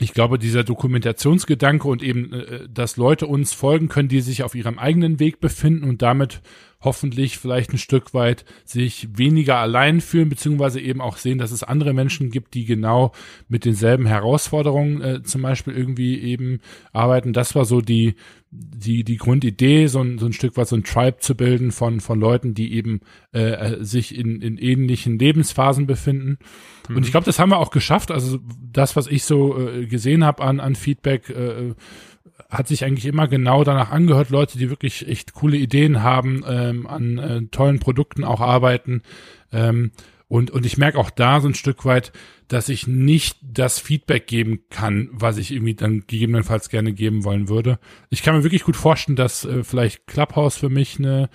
ich glaube, dieser Dokumentationsgedanke und eben, äh, dass Leute uns folgen können, die sich auf ihrem eigenen Weg befinden und damit hoffentlich vielleicht ein Stück weit sich weniger allein fühlen, beziehungsweise eben auch sehen, dass es andere Menschen gibt, die genau mit denselben Herausforderungen äh, zum Beispiel irgendwie eben arbeiten. Das war so die, die, die Grundidee, so ein, so ein Stück weit so ein Tribe zu bilden von, von Leuten, die eben äh, sich in, in ähnlichen Lebensphasen befinden. Mhm. Und ich glaube, das haben wir auch geschafft. Also das, was ich so äh, gesehen habe an, an Feedback, äh, hat sich eigentlich immer genau danach angehört, Leute, die wirklich echt coole Ideen haben, ähm, an äh, tollen Produkten auch arbeiten. Ähm, und, und ich merke auch da so ein Stück weit, dass ich nicht das Feedback geben kann, was ich irgendwie dann gegebenenfalls gerne geben wollen würde. Ich kann mir wirklich gut vorstellen, dass äh, vielleicht Clubhouse für mich eine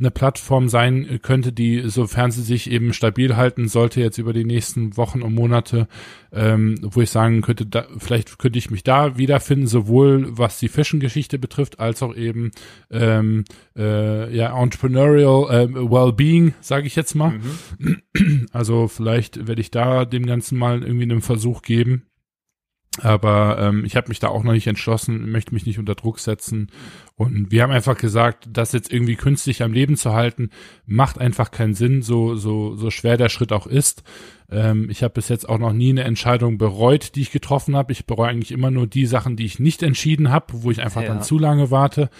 eine Plattform sein könnte, die, sofern sie sich eben stabil halten sollte, jetzt über die nächsten Wochen und Monate, ähm, wo ich sagen könnte, da, vielleicht könnte ich mich da wiederfinden, sowohl was die Fashion-Geschichte betrifft, als auch eben ähm, äh, ja Entrepreneurial äh, Wellbeing, sage ich jetzt mal. Mhm. Also vielleicht werde ich da dem Ganzen mal irgendwie einen Versuch geben. Aber ähm, ich habe mich da auch noch nicht entschlossen, möchte mich nicht unter Druck setzen. Und wir haben einfach gesagt, das jetzt irgendwie künstlich am Leben zu halten, macht einfach keinen Sinn, so, so, so schwer der Schritt auch ist. Ähm, ich habe bis jetzt auch noch nie eine Entscheidung bereut, die ich getroffen habe. Ich bereue eigentlich immer nur die Sachen, die ich nicht entschieden habe, wo ich einfach ja. dann zu lange warte.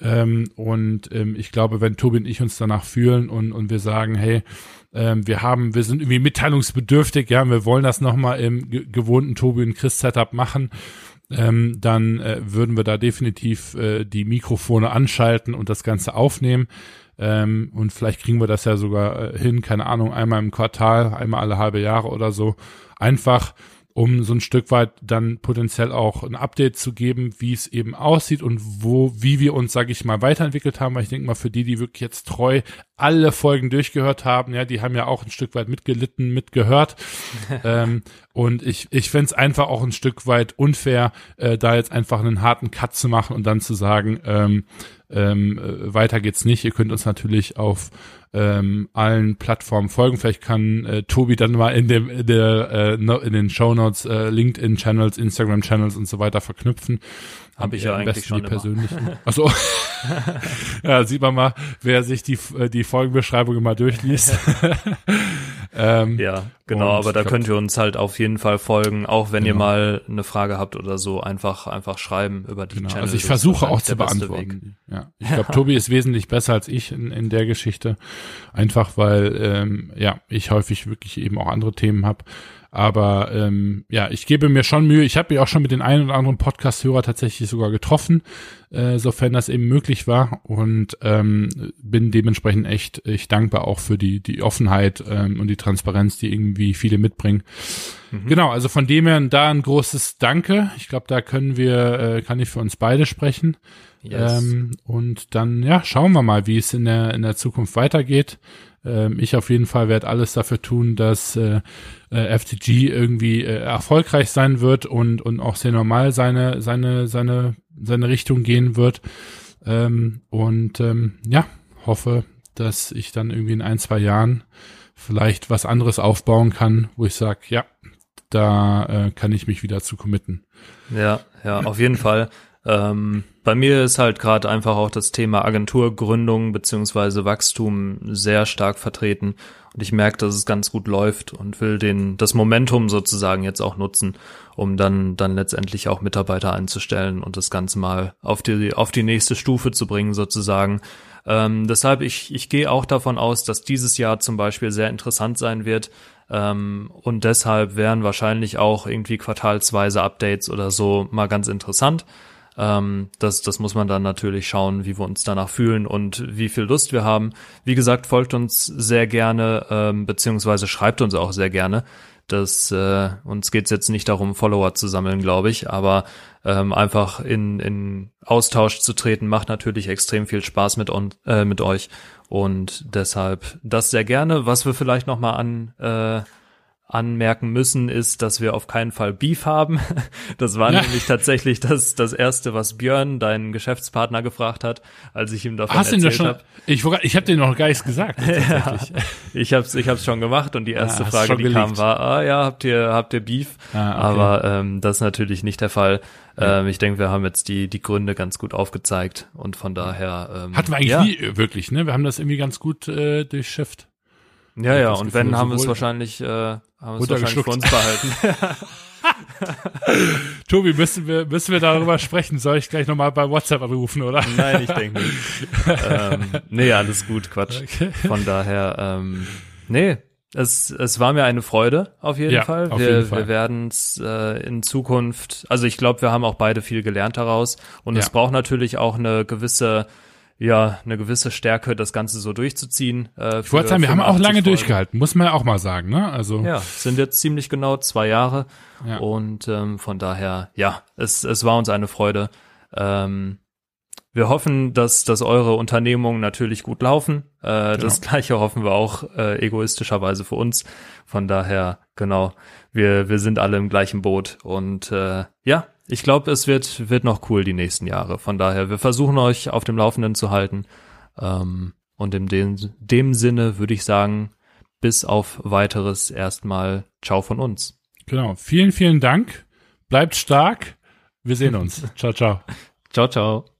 Ähm, und ähm, ich glaube, wenn Tobi und ich uns danach fühlen und, und wir sagen, hey, ähm, wir haben, wir sind irgendwie mitteilungsbedürftig, ja, wir wollen das nochmal im gewohnten Tobi und Chris Setup machen, ähm, dann äh, würden wir da definitiv äh, die Mikrofone anschalten und das Ganze aufnehmen. Ähm, und vielleicht kriegen wir das ja sogar äh, hin, keine Ahnung, einmal im Quartal, einmal alle halbe Jahre oder so. Einfach um so ein Stück weit dann potenziell auch ein Update zu geben, wie es eben aussieht und wo, wie wir uns, sage ich mal, weiterentwickelt haben. Weil ich denke mal, für die, die wirklich jetzt treu alle Folgen durchgehört haben, ja, die haben ja auch ein Stück weit mitgelitten, mitgehört. ähm, und ich, ich fände es einfach auch ein Stück weit unfair, äh, da jetzt einfach einen harten Cut zu machen und dann zu sagen, ähm, ähm, äh, weiter geht's nicht. Ihr könnt uns natürlich auf ähm, allen Plattformen folgen. Vielleicht kann äh, Tobi dann mal in dem in der äh, in den Show Notes äh, LinkedIn Channels, Instagram Channels und so weiter verknüpfen. Habe ich ja eigentlich schon die persönlichen. Achso. ja, sieht man mal, wer sich die äh, die Folgenbeschreibung immer durchliest. ähm, ja, genau, aber da könnt ihr uns halt auf jeden Fall folgen, auch wenn genau. ihr mal eine Frage habt oder so, einfach einfach schreiben über die genau. Channels. Also ich versuche auch zu beantworten. Ja, ich glaube, Tobi ist wesentlich besser als ich in, in der Geschichte, einfach weil ähm, ja ich häufig wirklich eben auch andere Themen habe. Aber ähm, ja, ich gebe mir schon Mühe. Ich habe mich auch schon mit den einen oder anderen Podcast-Hörer tatsächlich sogar getroffen, äh, sofern das eben möglich war. Und ähm, bin dementsprechend echt, echt dankbar auch für die, die Offenheit ähm, und die Transparenz, die irgendwie viele mitbringen. Mhm. Genau, also von dem her da ein großes Danke. Ich glaube, da können wir, äh, kann ich für uns beide sprechen. Yes. Ähm, und dann, ja, schauen wir mal, wie es in der, in der Zukunft weitergeht. Ähm, ich auf jeden Fall werde alles dafür tun, dass äh, äh FTG irgendwie äh, erfolgreich sein wird und, und auch sehr normal seine, seine, seine, seine Richtung gehen wird. Ähm, und ähm, ja, hoffe, dass ich dann irgendwie in ein, zwei Jahren vielleicht was anderes aufbauen kann, wo ich sage, ja, da äh, kann ich mich wieder zu committen. Ja, ja, auf jeden Fall. Ähm, bei mir ist halt gerade einfach auch das Thema Agenturgründung beziehungsweise Wachstum sehr stark vertreten und ich merke, dass es ganz gut läuft und will den das Momentum sozusagen jetzt auch nutzen, um dann dann letztendlich auch Mitarbeiter einzustellen und das Ganze mal auf die auf die nächste Stufe zu bringen sozusagen. Ähm, deshalb ich ich gehe auch davon aus, dass dieses Jahr zum Beispiel sehr interessant sein wird. Ähm, und deshalb wären wahrscheinlich auch irgendwie quartalsweise Updates oder so mal ganz interessant. Ähm, das, das muss man dann natürlich schauen, wie wir uns danach fühlen und wie viel Lust wir haben. Wie gesagt, folgt uns sehr gerne, ähm, beziehungsweise schreibt uns auch sehr gerne. Das äh, uns geht's jetzt nicht darum, Follower zu sammeln, glaube ich, aber ähm, einfach in, in Austausch zu treten, macht natürlich extrem viel Spaß mit, on, äh, mit euch. Und deshalb das sehr gerne. Was wir vielleicht noch mal an äh, anmerken müssen, ist, dass wir auf keinen Fall Beef haben. Das war ja. nämlich tatsächlich das, das erste, was Björn, dein Geschäftspartner, gefragt hat, als ich ihm davon Hast erzählt habe. Ich, ich habe dir noch gar nichts gesagt. ja, ich habe es ich hab's schon gemacht und die erste ja, Frage, die gelegt. kam, war, ah ja, habt ihr, habt ihr Beef? Ah, okay. Aber ähm, das ist natürlich nicht der Fall. Ähm, ich denke, wir haben jetzt die, die Gründe ganz gut aufgezeigt und von daher. Ähm, Hatten wir eigentlich nie wirklich, ne? Wir haben das irgendwie ganz gut äh, durchschifft. Ja, ja, und Gefühl, wenn, haben wir es wahrscheinlich, äh, haben wir es wahrscheinlich für uns behalten. Tobi, müssen wir, müssen wir darüber sprechen? Soll ich gleich nochmal bei WhatsApp anrufen, oder? Nein, ich denke nicht. ähm, nee, alles gut, Quatsch. Okay. Von daher, ähm, nee, es, es war mir eine Freude, auf jeden ja, Fall. Auf wir, jeden Fall. wir werden es äh, in Zukunft, also ich glaube, wir haben auch beide viel gelernt daraus. Und ja. es braucht natürlich auch eine gewisse ja, eine gewisse Stärke, das Ganze so durchzuziehen. Äh, ich wollte sagen, wir haben auch lange Folgen. durchgehalten, muss man ja auch mal sagen, ne? Also ja, sind jetzt ziemlich genau zwei Jahre ja. und ähm, von daher, ja, es, es war uns eine Freude. Ähm, wir hoffen, dass, dass eure Unternehmungen natürlich gut laufen. Äh, genau. Das gleiche hoffen wir auch äh, egoistischerweise für uns. Von daher, genau, wir, wir sind alle im gleichen Boot und äh, ja, ich glaube, es wird, wird noch cool die nächsten Jahre. Von daher, wir versuchen euch auf dem Laufenden zu halten. Ähm, und in dem, dem Sinne würde ich sagen, bis auf weiteres erstmal Ciao von uns. Genau. Vielen, vielen Dank. Bleibt stark. Wir sehen uns. ciao, ciao. Ciao, ciao.